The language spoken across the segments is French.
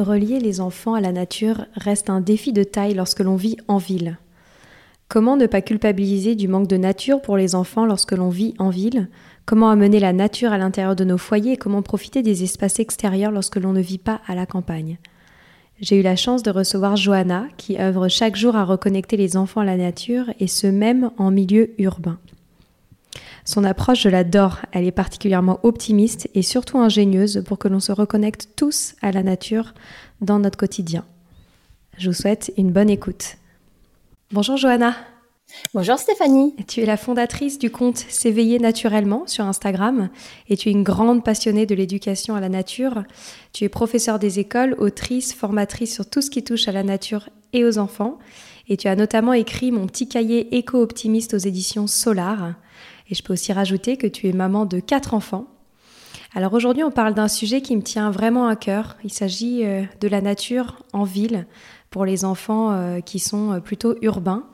Relier les enfants à la nature reste un défi de taille lorsque l'on vit en ville. Comment ne pas culpabiliser du manque de nature pour les enfants lorsque l'on vit en ville? Comment amener la nature à l'intérieur de nos foyers et comment profiter des espaces extérieurs lorsque l'on ne vit pas à la campagne? J'ai eu la chance de recevoir Johanna, qui œuvre chaque jour à reconnecter les enfants à la nature et ce même en milieu urbain. Son approche, je l'adore. Elle est particulièrement optimiste et surtout ingénieuse pour que l'on se reconnecte tous à la nature dans notre quotidien. Je vous souhaite une bonne écoute. Bonjour Johanna. Bonjour Stéphanie. Tu es la fondatrice du compte S'éveiller naturellement sur Instagram et tu es une grande passionnée de l'éducation à la nature. Tu es professeure des écoles, autrice, formatrice sur tout ce qui touche à la nature et aux enfants. Et tu as notamment écrit mon petit cahier éco-optimiste aux éditions Solar. Et je peux aussi rajouter que tu es maman de quatre enfants. Alors aujourd'hui, on parle d'un sujet qui me tient vraiment à cœur. Il s'agit euh, de la nature en ville pour les enfants euh, qui sont euh, plutôt urbains.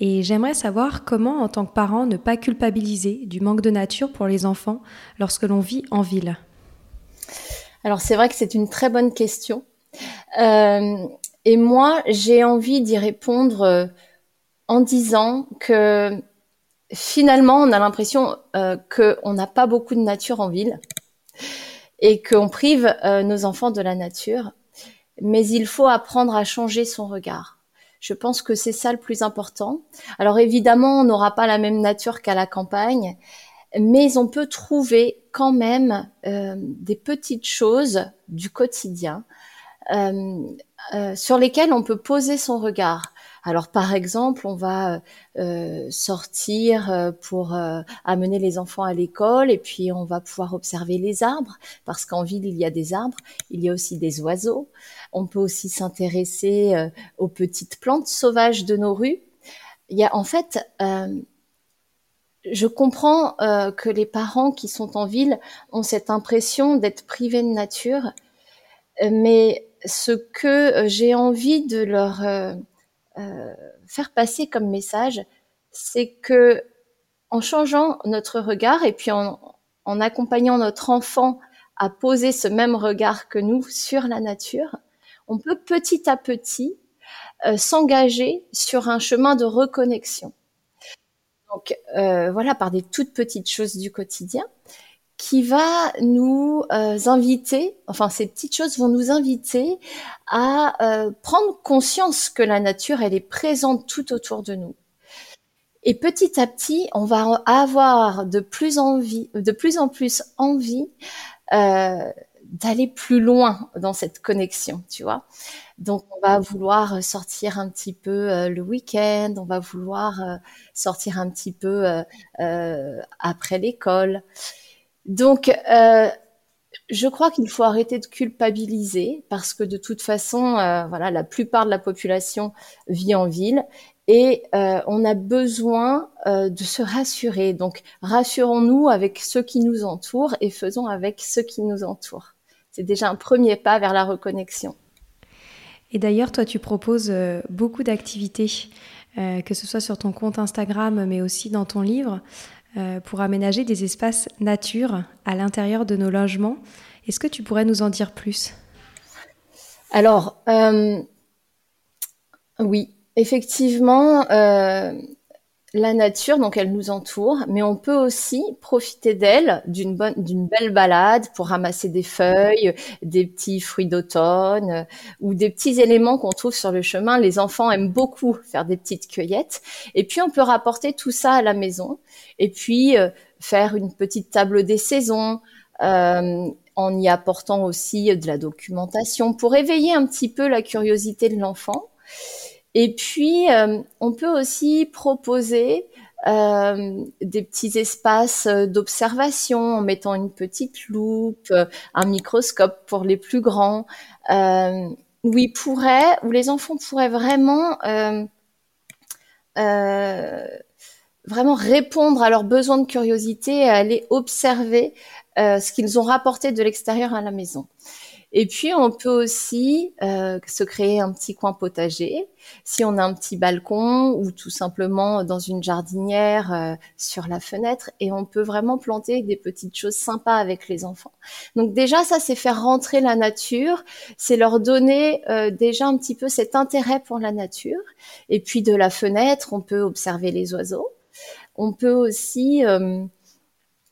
Et j'aimerais savoir comment, en tant que parent, ne pas culpabiliser du manque de nature pour les enfants lorsque l'on vit en ville. Alors c'est vrai que c'est une très bonne question. et moi, j'ai envie d'y répondre en disant que finalement, on a l'impression euh, qu'on n'a pas beaucoup de nature en ville et qu'on prive euh, nos enfants de la nature. Mais il faut apprendre à changer son regard. Je pense que c'est ça le plus important. Alors évidemment, on n'aura pas la même nature qu'à la campagne, mais on peut trouver quand même euh, des petites choses du quotidien sur lesquelles on peut poser son regard. Alors par exemple, on va euh, sortir euh, pour euh, amener les enfants à l'école et puis on va pouvoir observer les arbres parce qu'en ville il y a des arbres, il y a aussi des oiseaux. On peut aussi s'intéresser aux petites plantes sauvages de nos rues. Il y a en fait je comprends que les parents qui sont en ville ont cette impression d'être privés de nature, mais ce que j'ai envie de leur euh, faire passer comme message, c'est que en changeant notre regard et puis en, en accompagnant notre enfant à poser ce même regard que nous sur la nature, on peut petit à petit euh, s'engager sur un chemin de reconnexion. Donc euh, voilà, par des toutes petites choses du quotidien qui va nous euh, inviter, enfin ces petites choses vont nous inviter à euh, prendre conscience que la nature, elle est présente tout autour de nous. Et petit à petit, on va avoir de plus, envie, de plus en plus envie euh, d'aller plus loin dans cette connexion, tu vois. Donc, on va vouloir sortir un petit peu le week-end, on va vouloir sortir un petit peu après l'école. Donc, euh, je crois qu'il faut arrêter de culpabiliser parce que de toute façon, euh, voilà, la plupart de la population vit en ville et euh, on a besoin euh, de se rassurer. Donc, rassurons-nous avec ceux qui nous entourent et faisons avec ceux qui nous entourent. C'est déjà un premier pas vers la reconnexion. Et d'ailleurs, toi, tu proposes beaucoup d'activités, que ce soit sur ton compte Instagram, mais aussi dans ton livre. Euh, pour aménager des espaces nature à l'intérieur de nos logements. Est-ce que tu pourrais nous en dire plus? Alors, euh, oui, effectivement, euh, la nature, donc elle nous entoure, mais on peut aussi profiter d'elle, d'une bonne, d'une belle balade pour ramasser des feuilles, des petits fruits d'automne euh, ou des petits éléments qu'on trouve sur le chemin. Les enfants aiment beaucoup faire des petites cueillettes. Et puis on peut rapporter tout ça à la maison et puis euh, faire une petite table des saisons. Euh, en y apportant aussi de la documentation pour éveiller un petit peu la curiosité de l'enfant. Et puis, euh, on peut aussi proposer euh, des petits espaces d'observation en mettant une petite loupe, euh, un microscope pour les plus grands, euh, où ils pourraient, où les enfants pourraient vraiment vraiment répondre à leurs besoins de curiosité et aller observer ce qu'ils ont rapporté de l'extérieur à la maison. Et puis, on peut aussi euh, se créer un petit coin potager si on a un petit balcon ou tout simplement dans une jardinière euh, sur la fenêtre. Et on peut vraiment planter des petites choses sympas avec les enfants. Donc déjà, ça, c'est faire rentrer la nature, c'est leur donner euh, déjà un petit peu cet intérêt pour la nature. Et puis de la fenêtre, on peut observer les oiseaux. On peut aussi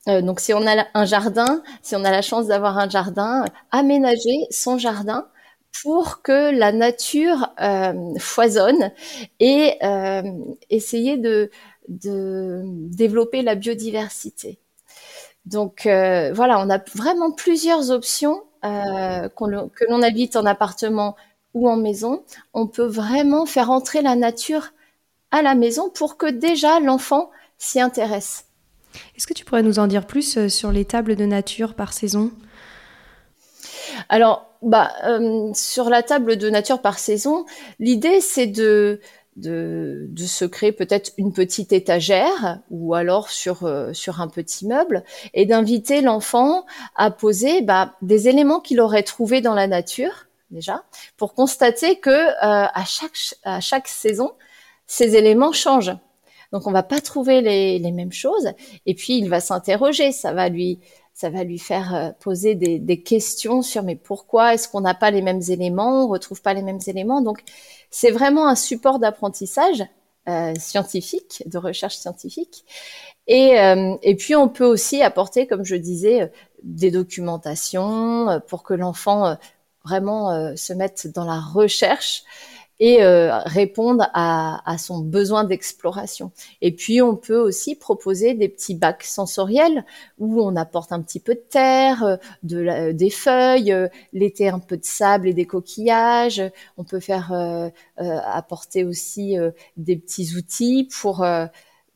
euh, donc, si on a un jardin, si on a la chance d'avoir un jardin, aménager son jardin pour que la nature euh, foisonne et euh, essayer de, de, développer la biodiversité. Donc voilà, on a vraiment plusieurs options que l'on habite en appartement ou en maison. On peut vraiment faire entrer la nature à la maison pour que déjà l'enfant s'y intéresse. Est-ce que tu pourrais nous en dire plus euh, sur les tables de nature par saison? Alors, bah, euh, sur la table de nature par saison, l'idée c'est de, de, se créer peut-être une petite étagère ou alors sur, euh, sur un petit meuble et d'inviter l'enfant à poser bah, des éléments qu'il aurait trouvés dans la nature déjà pour constater que à, chaque, à chaque saison, ces éléments changent. Donc on va pas trouver les, mêmes choses. Et puis il va s'interroger. Ça va lui, ça va lui faire euh, poser des, questions sur mais pourquoi est-ce qu'on n'a pas les mêmes éléments, on retrouve pas les mêmes éléments? Donc c'est vraiment un support d'apprentissage euh, scientifique, de recherche scientifique. Et, euh, et puis on peut aussi apporter, comme je disais, des documentations pour que l'enfant vraiment se mette dans la recherche et euh, répondre à, son besoin d'exploration. Et puis, on peut aussi proposer des petits bacs sensoriels où on apporte un petit peu de terre, euh, de des feuilles, euh, l'été un peu de sable et des coquillages. On peut faire apporter aussi des petits outils pour,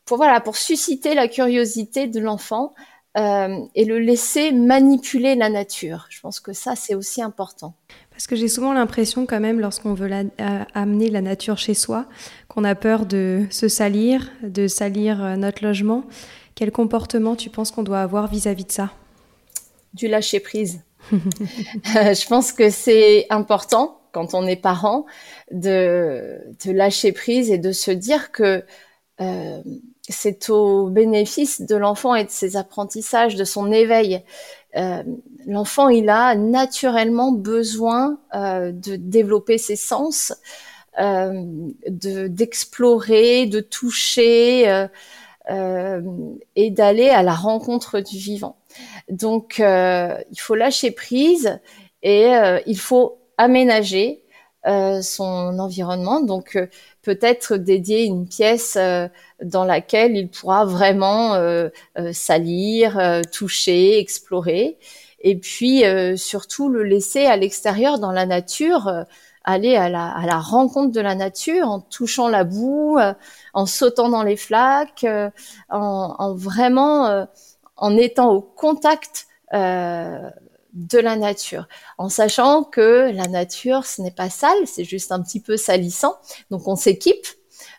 pour voilà, pour susciter la curiosité de l'enfant. et le laisser manipuler la nature. Je pense que ça, c'est aussi important. Parce que j'ai souvent l'impression quand même, lorsqu'on veut euh, amener la nature chez soi, qu'on a peur de se salir, de salir euh, notre logement. Quel comportement tu penses qu'on doit avoir vis-à-vis de ça? Du lâcher prise. Euh, je pense que c'est important quand on est parent de, de, lâcher prise et de se dire que c'est au bénéfice de l'enfant et de ses apprentissages, de son éveil. L'enfant, il a naturellement besoin euh, de développer ses sens, euh, d'explorer, de, toucher et d'aller à la rencontre du vivant. Donc, il faut lâcher prise et il faut aménager son environnement. Donc, peut-être dédier une pièce euh, dans laquelle il pourra vraiment euh, euh, salir, toucher, explorer, et puis surtout le laisser à l'extérieur dans la nature, aller à la, à la, rencontre de la nature en touchant la boue, en sautant dans les flaques, en, en, vraiment en étant au contact de la nature, en sachant que la nature, ce n'est pas sale, c'est juste un petit peu salissant. Donc on s'équipe,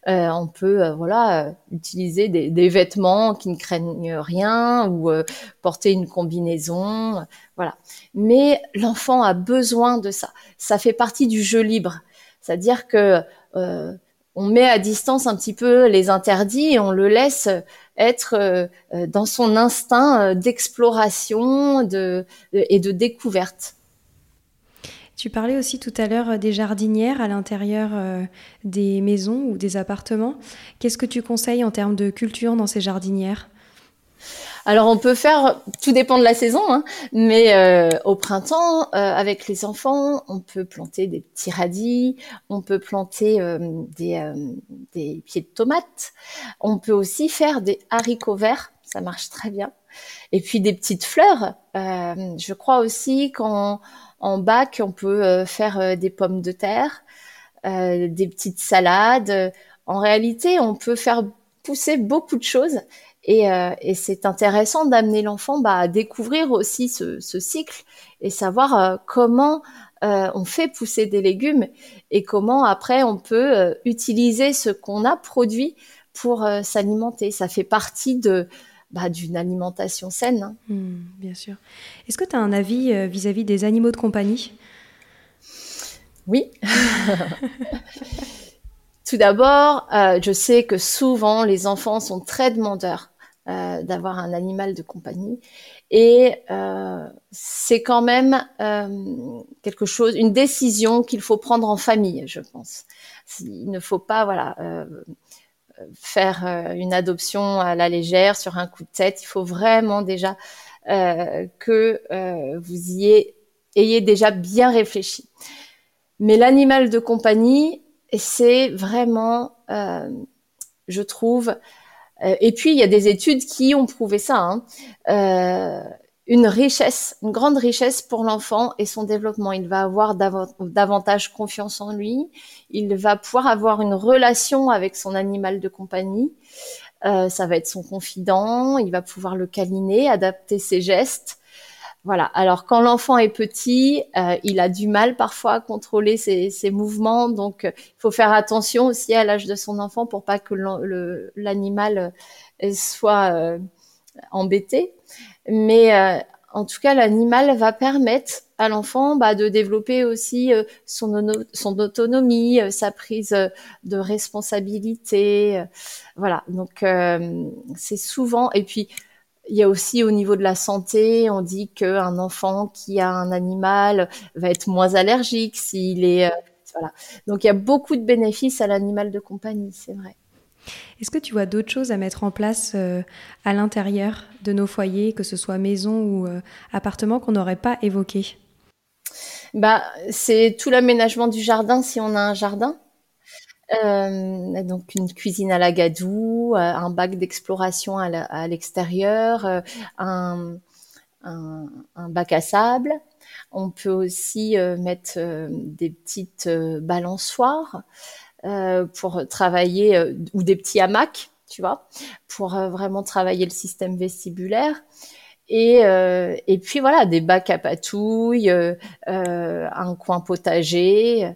euh, on peut euh, voilà utiliser des, vêtements qui ne craignent rien ou euh, porter une combinaison, voilà. Mais l'enfant a besoin de ça. Ça fait partie du jeu libre, c'est-à-dire que on met à distance un petit peu les interdits et on le laisse être euh, euh, dans son instinct euh, d'exploration de, et de découverte. Tu parlais aussi tout à l'heure des jardinières à l'intérieur des maisons ou des appartements. Qu'est-ce que tu conseilles en termes de culture dans ces jardinières? Alors on peut faire, tout dépend de la saison, hein, mais euh, au printemps, euh, avec les enfants, on peut planter des petits radis, on peut planter euh, des, des pieds de tomates, on peut aussi faire des haricots verts, ça marche très bien, et puis des petites fleurs. je crois aussi qu'en en bac, on peut faire des pommes de terre, des petites salades. En réalité, on peut faire pousser beaucoup de choses euh, et, c'est intéressant d'amener l'enfant bah, à découvrir aussi ce, cycle et savoir euh, comment euh, on fait pousser des légumes et comment après on peut utiliser ce qu'on a produit pour s'alimenter. Ça fait partie de bah, d'une alimentation saine. Hein. Mmh, bien sûr. Est-ce que tu as un avis vis-à-vis des animaux de compagnie? Oui. Tout d'abord, je sais que souvent les enfants sont très demandeurs euh, d'avoir un animal de compagnie. Et euh, c'est quand même euh, quelque chose, une décision qu'il faut prendre en famille, je pense. Il ne faut pas, voilà, faire une adoption à la légère sur un coup de tête. Il faut vraiment déjà que vous y ayez déjà bien réfléchi. Mais l'animal de compagnie, c'est vraiment, je trouve, euh, et puis, il y a des études qui ont prouvé ça. Hein. Euh, une richesse, une grande richesse pour l'enfant et son développement. Il va avoir davantage confiance en lui. Il va pouvoir avoir une relation avec son animal de compagnie. Euh, ça va être son confident. Il va pouvoir le câliner, adapter ses gestes. Voilà. Alors quand l'enfant est petit, euh, il a du mal parfois à contrôler ses, mouvements, donc euh, il faut faire attention aussi à l'âge de son enfant pour pas que l'animal euh, soit embêté. Mais en tout cas, l'animal va permettre à l'enfant bah, de développer aussi son, son autonomie, sa prise de responsabilité. voilà, donc c'est souvent et puis il y a aussi au niveau de la santé, on dit qu'un enfant qui a un animal va être moins allergique s'il est euh, voilà. Donc il y a beaucoup de bénéfices à l'animal de compagnie, c'est vrai. Est-ce que tu vois d'autres choses à mettre en place euh, à l'intérieur de nos foyers, que ce soit maison ou euh, appartement, qu'on n'aurait pas évoqué? Bah, c'est tout l'aménagement du jardin si on a un jardin. Euh, donc une cuisine à la gadoue, un bac d'exploration à l'extérieur, un, bac à sable. On peut aussi mettre des petites balançoires pour travailler ou des petits hamacs, tu vois, pour vraiment travailler le système vestibulaire. Et, et puis voilà, des bacs à patouilles, un coin potager.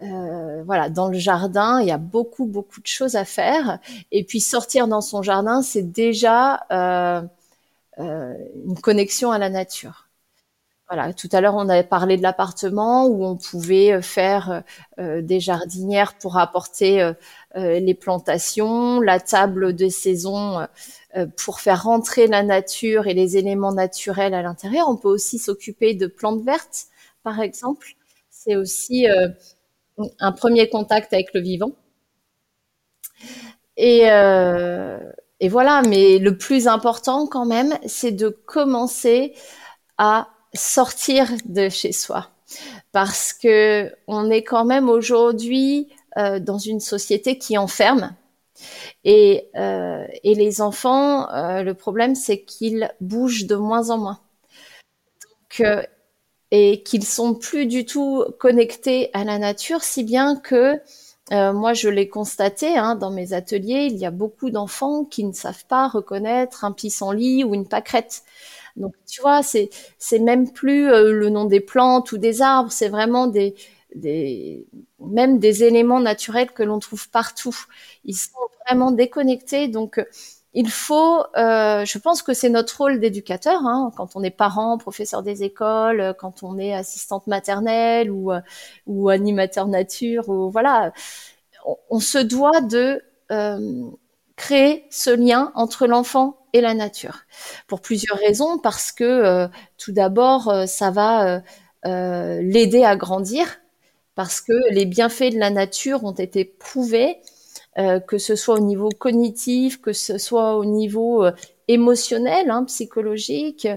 Euh, voilà, dans le jardin, il y a beaucoup, beaucoup de choses à faire. Et puis sortir dans son jardin, c'est déjà euh, euh, une connexion à la nature. Voilà, tout à l'heure, on avait parlé de l'appartement où on pouvait faire des jardinières pour apporter les plantations, la table de saison pour faire rentrer la nature et les éléments naturels à l'intérieur. On peut aussi s'occuper de plantes vertes, par exemple. C'est aussi un premier contact avec le vivant. Euh, et, voilà, mais le plus important quand même, c'est de commencer à sortir de chez soi. Parce que on est quand même aujourd'hui euh, dans une société qui enferme. Et, euh, et les enfants, le problème, c'est qu'ils bougent de moins en moins. Donc, et qu'ils sont plus du tout connectés à la nature, si bien que euh, moi je l'ai constaté hein, dans mes ateliers, il y a beaucoup d'enfants qui ne savent pas reconnaître un pissenlit ou une pâquerette. Donc, tu vois, c'est c'est même plus euh, le nom des plantes ou des arbres, c'est vraiment des des même des éléments naturels que l'on trouve partout. Ils sont vraiment déconnectés, donc il faut, euh, je pense que c'est notre rôle d'éducateur, hein, quand on est parent, professeur des écoles, quand on est assistante maternelle ou, ou animateur nature, ou voilà, on, se doit de euh, créer ce lien entre l'enfant et la nature pour plusieurs raisons, parce que euh, tout d'abord, euh, ça va euh, l'aider à grandir, parce que les bienfaits de la nature ont été prouvés que ce soit au niveau cognitif, que ce soit au niveau émotionnel, hein, psychologique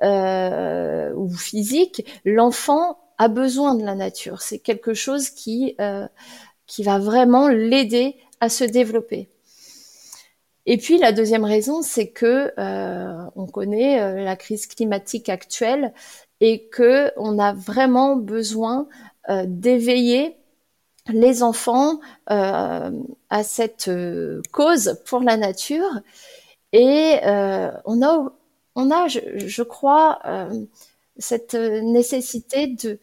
ou physique, l'enfant a besoin de la nature. C'est quelque chose qui va vraiment l'aider à se développer. Et puis la deuxième raison, c'est que on connaît la crise climatique actuelle et que on a vraiment besoin d'éveiller les enfants euh, à cette euh, cause pour la nature. Et euh, on a, on a, je, crois, cette nécessité de,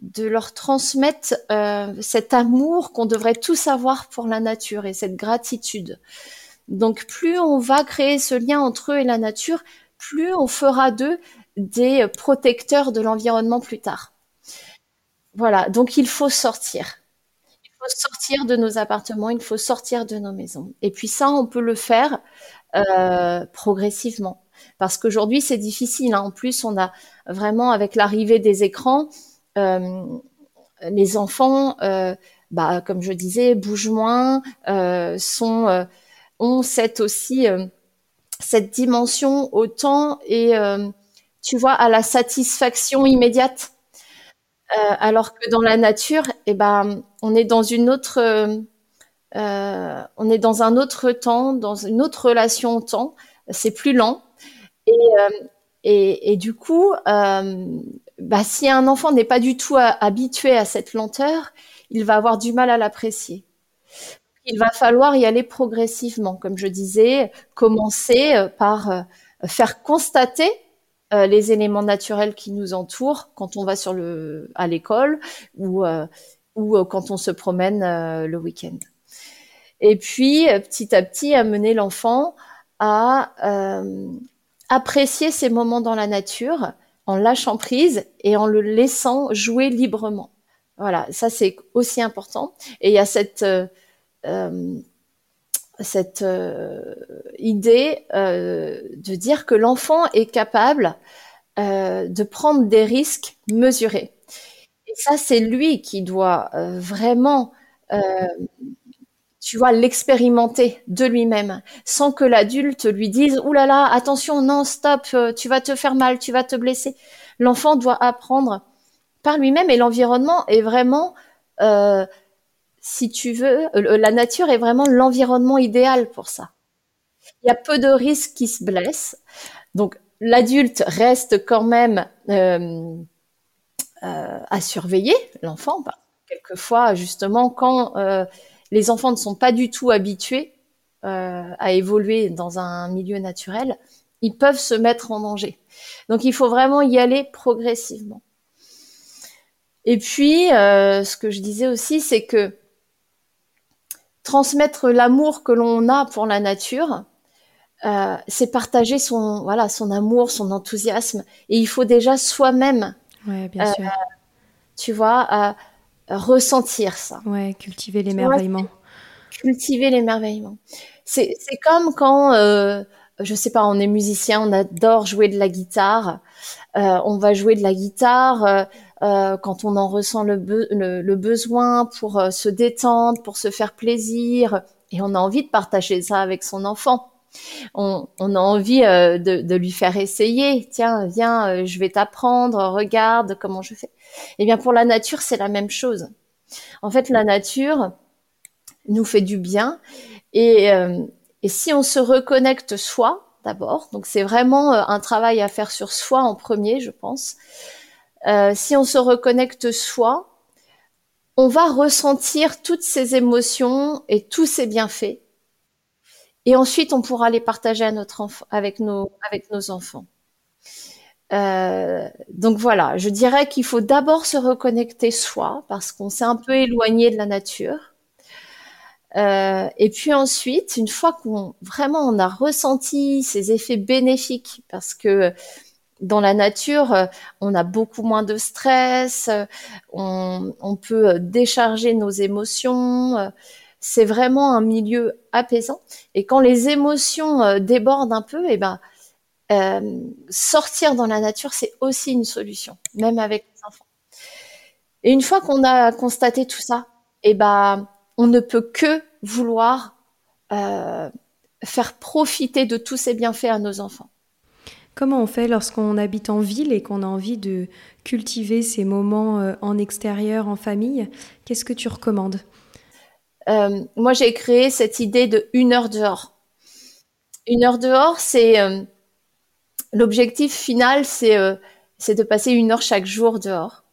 de leur transmettre cet amour qu'on devrait tous avoir pour la nature et cette gratitude. Donc plus on va créer ce lien entre eux et la nature, plus on fera d'eux des protecteurs de l'environnement plus tard. Voilà, donc il faut sortir faut sortir de nos appartements, il faut sortir de nos maisons. Et puis ça, on peut le faire euh, progressivement. Parce qu'aujourd'hui, c'est difficile. Hein. En plus, on a vraiment, avec l'arrivée des écrans, euh, les enfants, euh, bah, comme je disais, bougent moins, sont, ont cette aussi cette dimension au temps et tu vois à la satisfaction immédiate. Euh, alors que dans la nature, eh ben, on est dans une autre, euh, on est dans un autre temps, dans une autre relation au temps. C'est plus lent. Euh, et, du coup, bah, si un enfant n'est pas du tout habitué à cette lenteur, il va avoir du mal à l'apprécier. Il va falloir y aller progressivement, comme je disais, commencer par faire constater euh, les éléments naturels qui nous entourent quand on va sur le à l'école ou euh, ou euh, quand on se promène le week-end. Et puis petit à petit amener l'enfant à apprécier ces moments dans la nature en lâchant prise et en le laissant jouer librement. Voilà, ça c'est aussi important. Et il y a cette cette euh, idée euh, de dire que l'enfant est capable euh, de prendre des risques mesurés. Et ça, c'est lui qui doit vraiment, tu vois, l'expérimenter de lui-même, sans que l'adulte lui dise « Ouh là là, attention, non, stop, tu vas te faire mal, tu vas te blesser ». L'enfant doit apprendre par lui-même et l'environnement est vraiment si tu veux, euh, la nature est vraiment l'environnement idéal pour ça. Il y a peu de risques qui se blessent. Donc, l'adulte reste quand même euh, euh, à surveiller l'enfant. Quelquefois, justement, quand les enfants ne sont pas du tout habitués à évoluer dans un milieu naturel, ils peuvent se mettre en danger. Donc, il faut vraiment y aller progressivement. Et puis, ce que je disais aussi, c'est que transmettre l'amour que l'on a pour la nature, euh, c'est partager son voilà son amour, son enthousiasme. Et il faut déjà soi-même, ouais, bien sûr. Euh, tu vois, euh, ressentir ça. Ouais, cultiver l'émerveillement. Cultiver l'émerveillement. C'est c'est comme quand je sais pas, on est musicien, on adore jouer de la guitare. on va jouer de la guitare euh, quand on en ressent le, le, besoin pour euh, se détendre, pour se faire plaisir, et on a envie de partager ça avec son enfant. On, on a envie euh, de, de, lui faire essayer. Tiens, viens, je vais t'apprendre. Regarde comment je fais. Eh bien, pour la nature, c'est la même chose. En fait, la nature nous fait du bien, et, et si on se reconnecte soi d'abord, donc c'est vraiment un travail à faire sur soi en premier, je pense. Euh, si on se reconnecte soi, on va ressentir toutes ces émotions et tous ces bienfaits. Et ensuite, on pourra les partager à notre avec, nos, avec nos enfants. Euh, donc voilà, je dirais qu'il faut d'abord se reconnecter soi parce qu'on s'est un peu éloigné de la nature. Euh, et puis ensuite, une fois qu'on vraiment on a ressenti ces effets bénéfiques, parce que dans la nature, on a beaucoup moins de stress, on, on peut décharger nos émotions. C'est vraiment un milieu apaisant. Et quand les émotions euh, débordent un peu, et eh ben euh, sortir dans la nature, c'est aussi une solution, même avec les enfants. Et une fois qu'on a constaté tout ça, eh ben, on ne peut que vouloir euh, faire profiter de tous ces bienfaits à nos enfants. Comment on fait lorsqu'on habite en ville et qu'on a envie de cultiver ces moments euh, en extérieur, en famille? Qu'est-ce que tu recommandes? Moi, j'ai créé cette idée de une heure dehors. Une heure dehors, c'est l'objectif final, euh, c'est de passer une heure chaque jour dehors.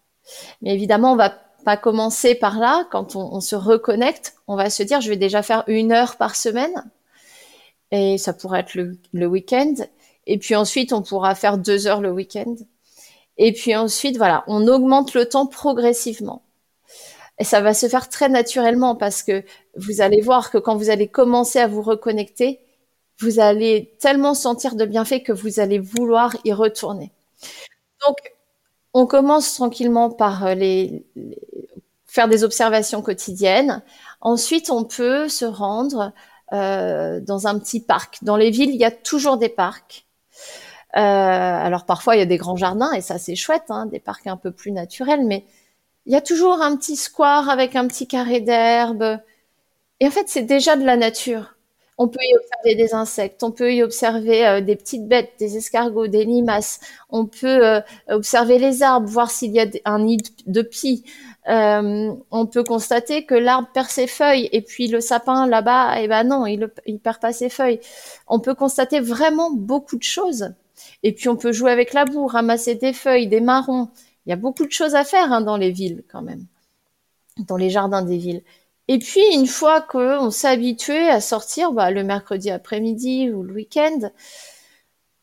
Mais évidemment, on va pas commencer par là. Quand on, se reconnecte, on va se dire, je vais déjà faire une heure par semaine. Et ça pourrait être le week-end. Et puis ensuite, on pourra faire deux heures le week-end. Et puis ensuite, voilà, on augmente le temps progressivement. Et ça va se faire très naturellement parce que vous allez voir que quand vous allez commencer à vous reconnecter, vous allez tellement sentir de bienfaits que vous allez vouloir y retourner. Donc, on commence tranquillement par euh, les, faire des observations quotidiennes. Ensuite, on peut se rendre euh, dans un petit parc. Dans les villes, il y a toujours des parcs. Euh, alors parfois, il y a des grands jardins et ça, c'est chouette, hein, des parcs un peu plus naturels, mais il y a toujours un petit square avec un petit carré d'herbe. Et en fait, c'est déjà de la nature. On peut y observer des insectes, on peut y observer euh, des petites bêtes, des escargots, des limaces. On peut euh, observer les arbres, voir s'il y a un nid de pie. On peut constater que l'arbre perd ses feuilles et puis le sapin là-bas, eh ben non, il perd pas ses feuilles. On peut constater vraiment beaucoup de choses. Et puis on peut jouer avec la boue, ramasser des feuilles, des marrons. Il y a beaucoup de choses à faire hein, dans les villes quand même, dans les jardins des villes. Et puis, une fois qu'on s'est habitué à sortir bah, le mercredi après-midi ou le week-end,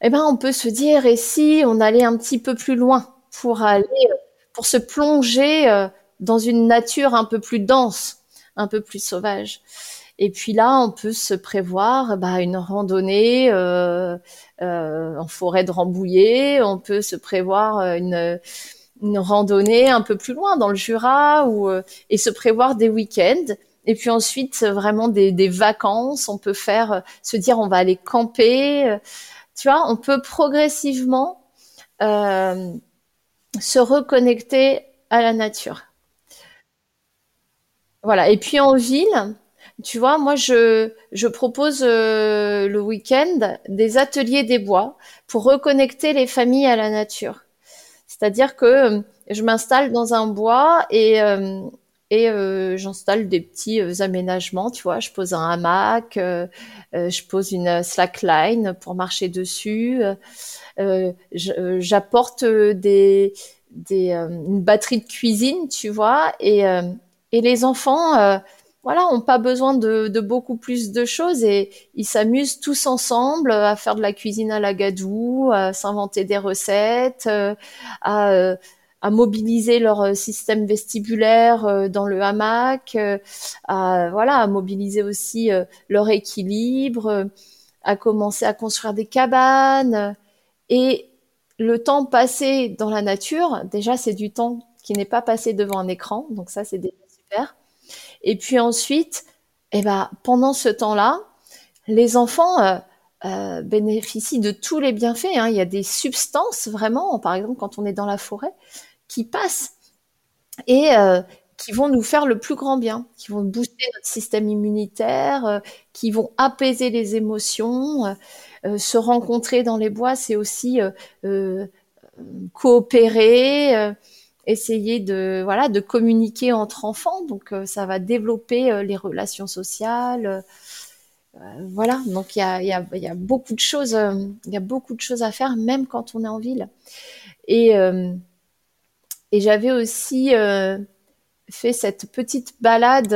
eh ben, on peut se dire, et si on allait un petit peu plus loin pour aller, pour se plonger euh, dans une nature un peu plus dense, un peu plus sauvage? Et puis là, on peut se prévoir bah, une randonnée euh, euh, en forêt de Rambouillet. On peut se prévoir une, une randonnée un peu plus loin dans le Jura ou euh, et se prévoir des week-ends. Et puis ensuite vraiment des, des, vacances. On peut faire euh, se dire on va aller camper. Euh, tu vois on peut progressivement euh, se reconnecter à la nature. Voilà. Et puis en ville tu vois moi je je propose le week-end des ateliers des bois pour reconnecter les familles à la nature c'est-à-dire que euh, je m'installe dans un bois et, euh, et euh, j'installe des petits aménagements, tu vois. Je pose un hamac, je pose une slackline pour marcher dessus. J'apporte des, des une batterie de cuisine, tu vois, et, et les enfants voilà, ont pas besoin de, beaucoup plus de choses et ils s'amusent tous ensemble à faire de la cuisine à la gadou, à s'inventer des recettes, euh, à, euh, à, mobiliser leur euh, système vestibulaire dans le hamac, à voilà, à mobiliser aussi leur équilibre, à commencer à construire des cabanes et le temps passé dans la nature, déjà c'est du temps qui n'est pas passé devant un écran, donc ça c'est déjà super. Et puis ensuite, eh ben, pendant ce temps-là, les enfants euh, euh, bénéficient de tous les bienfaits. Hein. Il y a des substances vraiment, par exemple quand on est dans la forêt, qui passent et euh, qui vont nous faire le plus grand bien, qui vont booster notre système immunitaire, qui vont apaiser les émotions. se rencontrer dans les bois, c'est aussi coopérer essayer de voilà de communiquer entre enfants. Donc euh, ça va développer euh, les relations sociales euh, voilà. Donc il y a, y, a, y a, beaucoup de choses il y a beaucoup de choses à faire même quand on est en ville. Et et j'avais aussi fait cette petite balade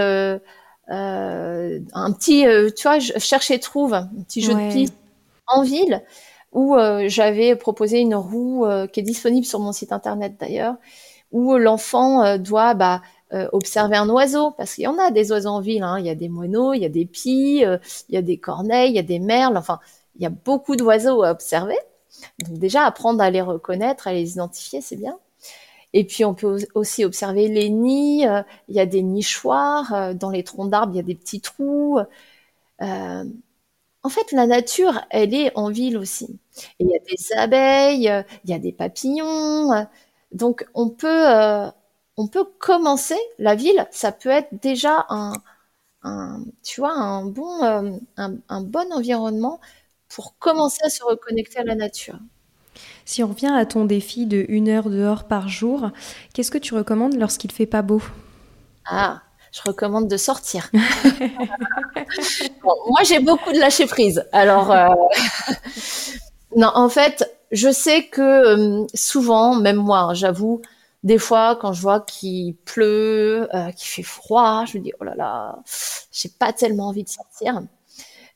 un petit tu vois je cherche et trouve un petit jeu de piste en ville où j'avais proposé une roue qui est disponible sur mon site internet d'ailleurs, où l'enfant doit bah, observer un oiseau, parce qu'il y en a des oiseaux en ville, hein. il y a des moineaux, il y a des pies, il y a des corneilles, il y a des merles, enfin, il y a beaucoup d'oiseaux à observer. Donc déjà, apprendre à les reconnaître, à les identifier, c'est bien. Et puis on peut aussi observer les nids. Euh, il y a des nichoirs euh, dans les troncs d'arbres. Il y a des petits trous. Euh, en fait, la nature, elle est en ville aussi. il y a des abeilles, il y a des papillons. Donc on peut, on peut commencer. La ville, ça peut être déjà un, tu vois, un bon, un bon environnement pour commencer à se reconnecter à la nature. Si on revient à ton défi de une heure dehors par jour, qu'est-ce que tu recommandes lorsqu'il fait pas beau? Ah, je recommande de sortir. moi, j'ai beaucoup de lâcher prise. Alors, euh, non, en fait, je sais que euh, souvent, même moi, hein, j'avoue, des fois, quand je vois qu'il pleut, euh, qu'il fait froid, je me dis oh là là, j'ai pas tellement envie de sortir.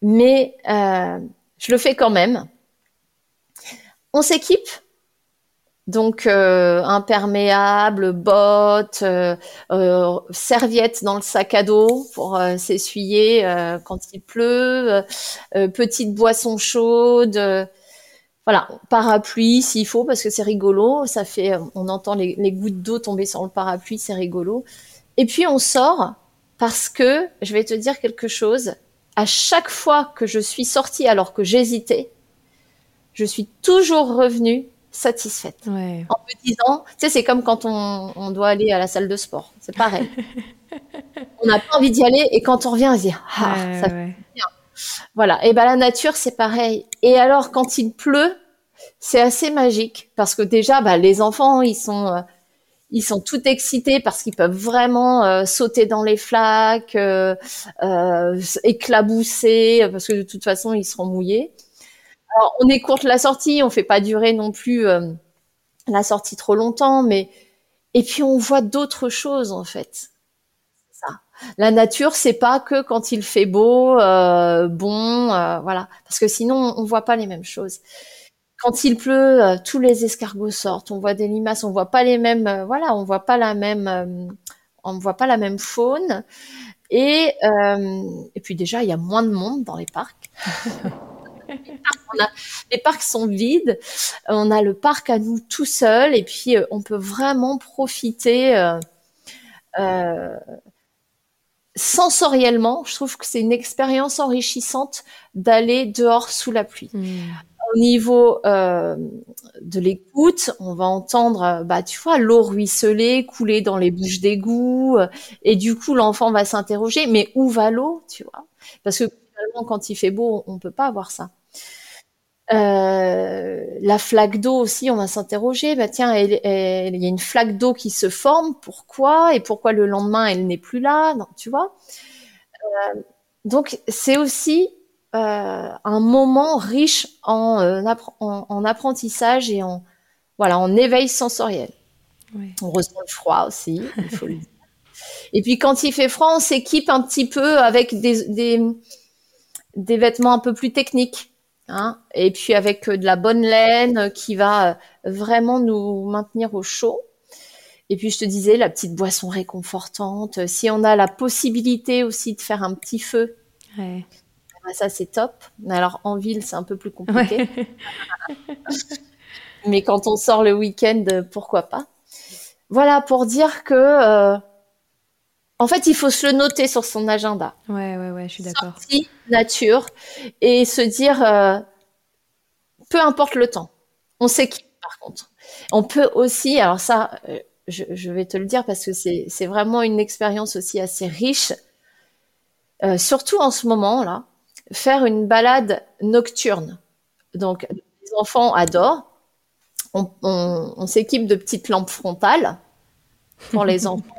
Mais je le fais quand même on s'équipe. Donc euh, imperméable, bottes, euh, euh, serviettes dans le sac à dos pour s'essuyer quand il pleut, petite boisson chaude, voilà, parapluie s'il faut parce que c'est rigolo, ça fait, on entend les, les gouttes d'eau tomber sur le parapluie, c'est rigolo. Et puis on sort parce que je vais te dire quelque chose. À chaque fois que je suis sortie alors que j'hésitais, je suis toujours revenue satisfaite. En me disant, tu sais, c'est comme quand on, doit aller à la salle de sport. C'est pareil. on n'a pas envie d'y aller et quand on revient, on se dit, ah, ça fait bien. Voilà. Et ben la nature, c'est pareil. Et alors, quand il pleut, c'est assez magique parce que déjà, bah, les enfants, ils sont, euh, ils sont tout excités parce qu'ils peuvent vraiment euh, sauter dans les flaques, euh, éclabousser parce que de toute façon, ils seront mouillés. Alors, on écourte la sortie, on fait pas durer non plus euh, la sortie trop longtemps, mais et puis on voit d'autres choses en fait. La nature, c'est pas que quand il fait beau, euh, bon, euh, voilà, parce que sinon on voit pas les mêmes choses. Quand il pleut, tous les escargots sortent, on voit des limaces, on voit pas les mêmes, voilà, on voit pas la même, on voit pas la même faune. Et, et puis déjà, il y a moins de monde dans les parcs. les parcs sont vides, on a le parc à nous tout seul et puis euh, on peut vraiment profiter euh, euh, sensoriellement. Je trouve que c'est une expérience enrichissante d'aller dehors sous la pluie. Hmm. Au niveau de l'écoute, on va entendre, bah, tu vois, l'eau ruisseler, couler dans les bouches d'égout, et du coup, l'enfant va s'interroger, mais où va l'eau, tu vois? Parce que finalement, quand il fait beau, on peut pas avoir ça. Euh, la flaque d'eau aussi, on va s'interroger. Bah tiens, il y a une flaque d'eau qui se forme. Pourquoi? Et pourquoi le lendemain elle n'est plus là? Non, Tu vois? Euh, Donc c'est aussi euh, un moment riche en, en, apprentissage et en voilà en éveil sensoriel. On ressent le froid aussi, il faut le dire. Et puis quand il fait froid, on s'équipe un petit peu avec des, des, des vêtements un peu plus techniques. Hein, et puis avec euh, de la bonne laine qui va euh, vraiment nous maintenir au chaud. Et puis je te disais, la petite boisson réconfortante. Si on a la possibilité aussi de faire un petit feu, ouais. Ben ça c'est top. Alors en ville, c'est un peu plus compliqué. Mais quand on sort le week-end, pourquoi pas Voilà pour dire que euh, en fait, il faut se le noter sur son agenda. Ouais, ouais, ouais, je suis d'accord. Sortie, nature, et se dire, euh, peu importe le temps. On qui, par contre. On peut aussi, alors ça, euh, je, vais te le dire parce que c'est vraiment une expérience aussi assez riche, euh, surtout en ce moment-là, faire une balade nocturne. Donc, les enfants adorent. on s'équipe de petites lampes frontales pour les enfants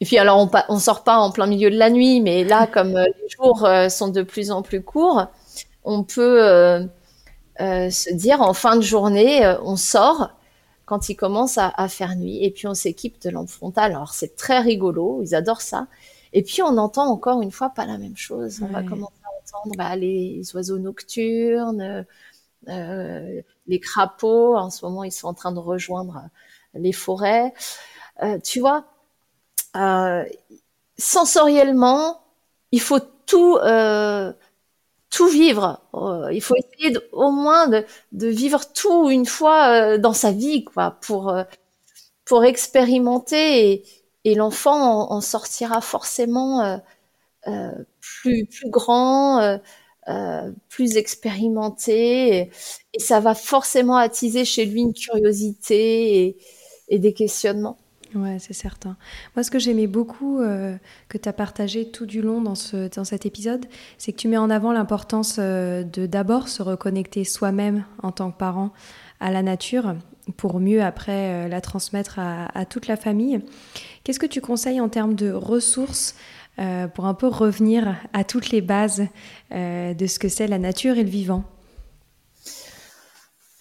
et puis alors on, on sort pas en plein milieu de la nuit, mais là comme euh, les jours euh, sont de plus en plus courts, on peut euh, se dire en fin de journée, on sort quand il commence à, faire nuit, et puis on s'équipe de lampe frontale. Alors c'est très rigolo, ils adorent ça. Et puis on entend encore une fois pas la même chose. On va commencer à entendre bah, les oiseaux nocturnes, Euh, les crapauds, en ce moment, ils sont en train de rejoindre les forêts. Euh, tu vois, euh, sensoriellement, il faut tout, euh, tout vivre. Euh, il faut essayer au moins de, vivre tout une fois euh, dans sa vie, quoi, pour, pour expérimenter et, l'enfant en, sortira forcément plus, grand, plus expérimenté et, ça va forcément attiser chez lui une curiosité et des questionnements. Ouais, c'est certain. Moi, ce que j'aimais beaucoup euh, que tu as partagé tout du long dans, ce, dans cet épisode, c'est que tu mets en avant l'importance euh, de d'abord se reconnecter soi-même en tant que parent à la nature pour mieux après euh, la transmettre à, à, toute la famille. Qu'est-ce que tu conseilles en termes de ressources pour un peu revenir à toutes les bases de ce que c'est la nature et le vivant?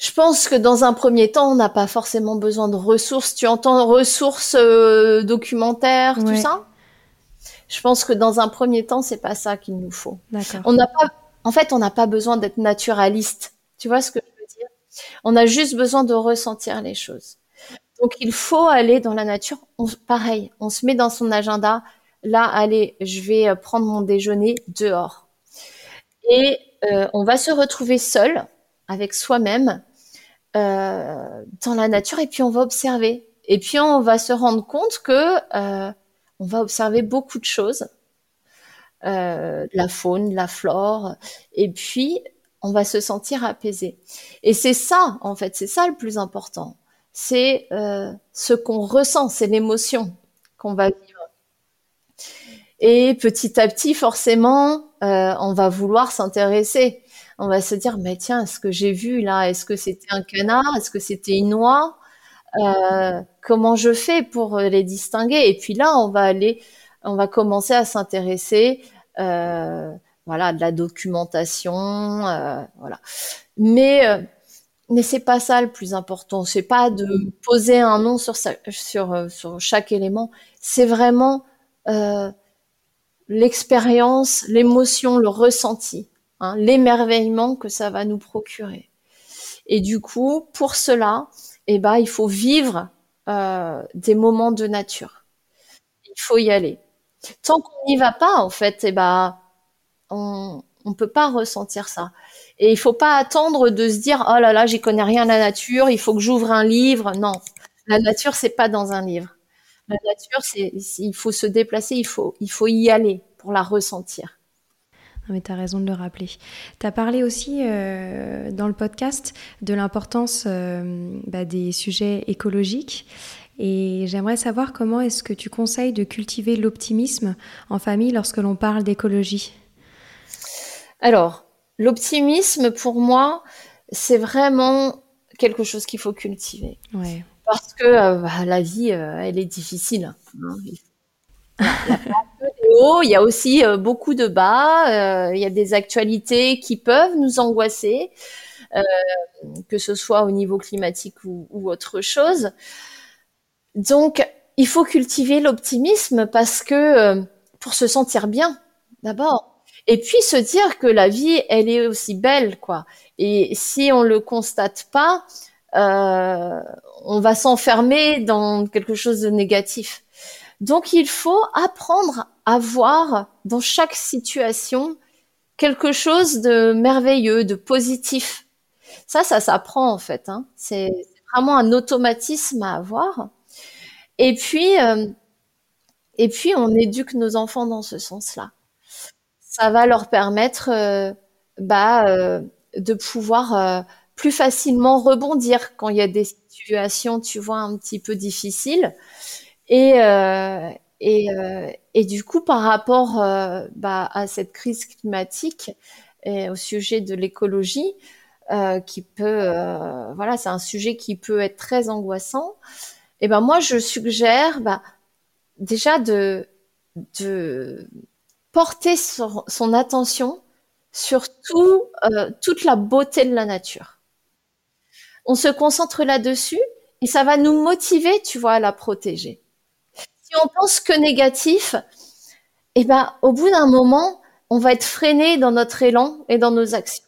Je pense que dans un premier temps, on n'a pas forcément besoin de ressources. Tu entends ressources euh, documentaires, ouais. tout ça? Je pense que dans un premier temps, c'est pas ça qu'il nous faut. On n'a pas, en fait, on n'a pas besoin d'être naturaliste. Tu vois ce que je veux dire? On a juste besoin de ressentir les choses. Donc, il faut aller dans la nature. On, pareil, on se met dans son agenda. Là, allez, je vais euh, prendre mon déjeuner dehors. Et euh, on va se retrouver seul avec soi-même dans la nature et puis on va observer. Et puis on va se rendre compte que euh, on va observer beaucoup de choses, euh, la faune, la flore, et puis on va se sentir apaisé. Et c'est ça, en fait, c'est ça le plus important. C'est euh, ce qu'on ressent, c'est l'émotion qu'on va vivre. Et petit à petit, forcément, euh, on va vouloir s'intéresser on va se dire, mais tiens, ce que j'ai vu là, est-ce que c'était un canard, est-ce que c'était une noix euh, Comment je fais pour les distinguer? Et puis là, on va aller, on va commencer à s'intéresser, euh, voilà, de la documentation, euh, voilà. Mais euh, mais c'est pas ça le plus important. C'est pas de poser un nom sur sa, sur sur chaque élément. C'est vraiment euh, l'expérience, l'émotion, le ressenti hein, l'émerveillement que ça va nous procurer. Et du coup, pour cela, eh ben, il faut vivre euh, des moments de nature. Il faut y aller. Tant qu'on n'y va pas, en fait, eh ben, on ne peut pas ressentir ça. Et il faut pas attendre de se dire oh là là, j'y connais rien à la nature, il faut que j'ouvre un livre. Non, la nature c'est pas dans un livre. La nature c'est il faut se déplacer, il faut il faut y aller pour la ressentir. Mais tu as raison de le rappeler. Tu as parlé aussi euh, dans le podcast de l'importance euh, bah, des sujets écologiques. Et j'aimerais savoir comment est-ce que tu conseilles de cultiver l'optimisme en famille lorsque l'on parle d'écologie? Alors, l'optimisme, pour moi, c'est vraiment quelque chose qu'il faut cultiver. Ouais. Parce que euh, bah, la vie, elle est difficile. Hein. Il y a pas que des hauts, il y a aussi euh, beaucoup de bas. Euh, il y a des actualités qui peuvent nous angoisser, euh, que ce soit au niveau climatique ou, autre chose. Donc, il faut cultiver l'optimisme parce que pour se sentir bien, d'abord. Et puis se dire que la vie, elle est aussi belle, quoi. Et si on le constate pas, on va s'enfermer dans quelque chose de négatif. Donc il faut apprendre à voir dans chaque situation quelque chose de merveilleux, de positif. Ça, ça s'apprend en fait. Hein. C'est vraiment un automatisme à avoir. Et puis, euh, et puis on éduque nos enfants dans ce sens-là. Ça va leur permettre, euh, bah, euh, de pouvoir plus facilement rebondir quand il y a des situations, tu vois, un petit peu difficiles. Et, euh, et, euh, et, du coup, par rapport euh, bah, à cette crise climatique et au sujet de l'écologie, euh, qui peut, euh, voilà, c'est un sujet qui peut être très angoissant. Et ben moi, je suggère bah, déjà de, de porter son, son attention sur tout, toute la beauté de la nature. On se concentre là-dessus et ça va nous motiver, tu vois, à la protéger on pense que négatif, eh ben, au bout d'un moment, on va être freiné dans notre élan et dans nos actions.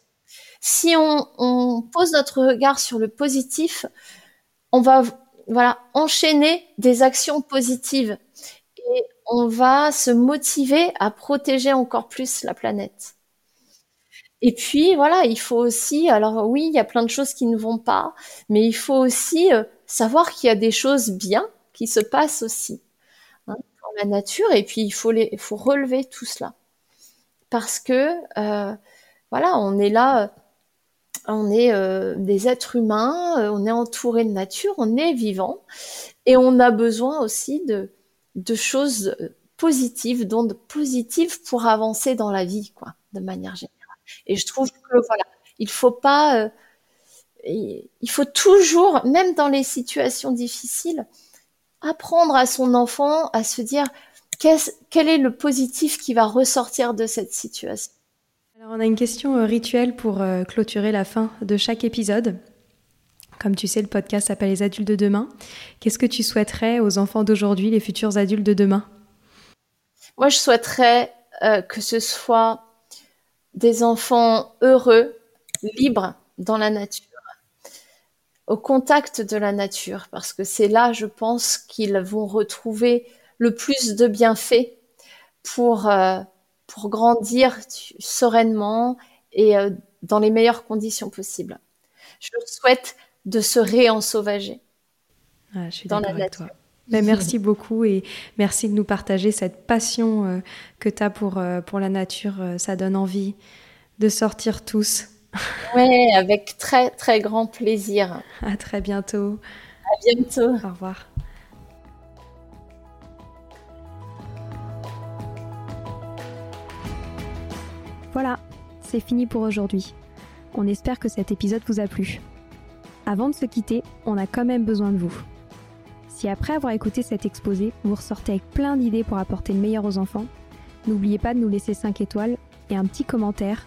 Si on, pose notre regard sur le positif, on va voilà enchaîner des actions positives et on va se motiver à protéger encore plus la planète. Et puis voilà, il faut aussi, alors oui, il y a plein de choses qui ne vont pas, mais il faut aussi euh, savoir qu'il y a des choses bien qui se passent aussi nature, et puis il faut, les, il faut relever tout cela. Parce que, euh, voilà, on est là, on est euh, des êtres humains, on est entouré de nature, on est vivant, et on a besoin aussi de, choses positives, d'ondes positives pour avancer dans la vie, quoi, de manière générale. Et je trouve que voilà, il faut pas, euh, il faut toujours, même dans les situations difficiles, apprendre à son enfant à se dire quel est le positif qui va ressortir de cette situation? Alors on a une question euh, rituelle pour euh, clôturer la fin de chaque épisode. Comme tu sais, le podcast s'appelle Les adultes de demain. Qu'est-ce que tu souhaiterais aux enfants d'aujourd'hui, les futurs adultes de demain? Moi, je souhaiterais que ce soit des enfants heureux, libres dans la nature, au contact de la nature, parce que c'est là, je pense, qu'ils vont retrouver le plus de bienfaits pour, euh, pour grandir sereinement et euh, dans les meilleures conditions possibles. Je souhaite de se réensauvager ah, je suis dans la nature. Toi. Ben, merci beaucoup et merci de nous partager cette passion euh, que tu as pour, pour la nature. Ça donne envie de sortir tous. Oui, avec très très grand plaisir. À très bientôt. À bientôt. Au revoir. Voilà, c'est fini pour aujourd'hui. On espère que cet épisode vous a plu. Avant de se quitter, on a quand même besoin de vous. Si après avoir écouté cet exposé, vous ressortez avec plein d'idées pour apporter le meilleur aux enfants, n'oubliez pas de nous laisser 5 étoiles et un petit commentaire